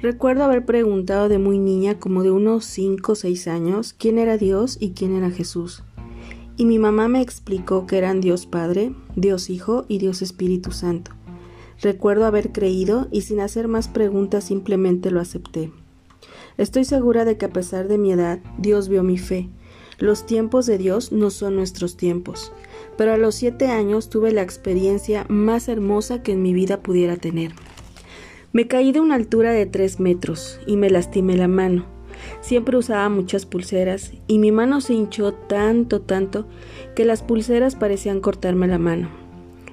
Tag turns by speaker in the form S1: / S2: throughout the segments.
S1: Recuerdo haber preguntado de muy niña, como de unos 5 o 6 años, quién era Dios y quién era Jesús. Y mi mamá me explicó que eran Dios Padre, Dios Hijo y Dios Espíritu Santo. Recuerdo haber creído y sin hacer más preguntas simplemente lo acepté. Estoy segura de que a pesar de mi edad, Dios vio mi fe. Los tiempos de Dios no son nuestros tiempos, pero a los siete años tuve la experiencia más hermosa que en mi vida pudiera tener. Me caí de una altura de tres metros y me lastimé la mano. Siempre usaba muchas pulseras y mi mano se hinchó tanto, tanto, que las pulseras parecían cortarme la mano.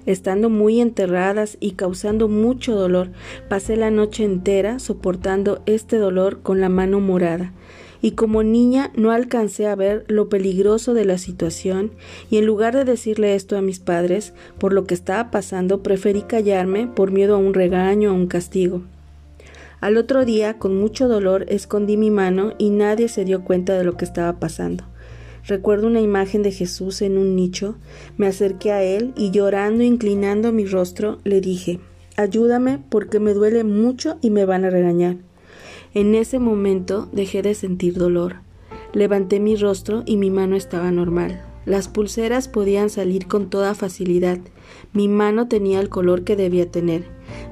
S1: Estando muy enterradas y causando mucho dolor, pasé la noche entera soportando este dolor con la mano morada, y como niña no alcancé a ver lo peligroso de la situación y en lugar de decirle esto a mis padres por lo que estaba pasando preferí callarme por miedo a un regaño o un castigo. Al otro día, con mucho dolor, escondí mi mano y nadie se dio cuenta de lo que estaba pasando. Recuerdo una imagen de Jesús en un nicho, me acerqué a él y llorando, inclinando mi rostro, le dije Ayúdame porque me duele mucho y me van a regañar. En ese momento dejé de sentir dolor. Levanté mi rostro y mi mano estaba normal. Las pulseras podían salir con toda facilidad. Mi mano tenía el color que debía tener.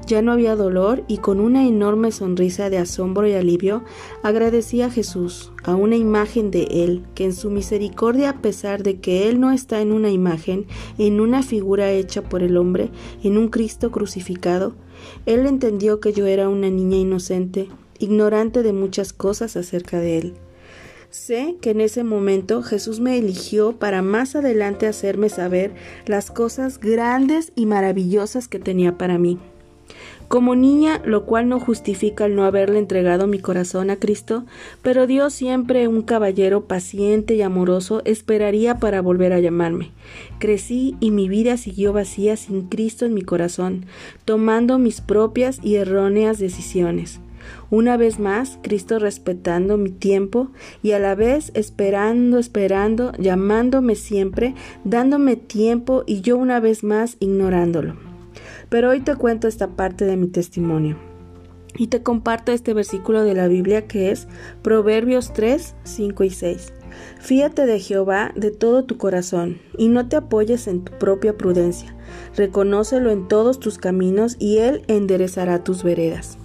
S1: Ya no había dolor y con una enorme sonrisa de asombro y alivio agradecí a Jesús, a una imagen de Él, que en su misericordia, a pesar de que Él no está en una imagen, en una figura hecha por el hombre, en un Cristo crucificado, Él entendió que yo era una niña inocente, ignorante de muchas cosas acerca de Él. Sé que en ese momento Jesús me eligió para más adelante hacerme saber las cosas grandes y maravillosas que tenía para mí. Como niña, lo cual no justifica el no haberle entregado mi corazón a Cristo, pero Dios siempre un caballero paciente y amoroso esperaría para volver a llamarme. Crecí y mi vida siguió vacía sin Cristo en mi corazón, tomando mis propias y erróneas decisiones. Una vez más, Cristo respetando mi tiempo y a la vez esperando, esperando, llamándome siempre, dándome tiempo y yo una vez más ignorándolo. Pero hoy te cuento esta parte de mi testimonio. Y te comparto este versículo de la Biblia que es Proverbios 3, 5 y 6. Fíate de Jehová de todo tu corazón, y no te apoyes en tu propia prudencia. Reconócelo en todos tus caminos, y Él enderezará tus veredas.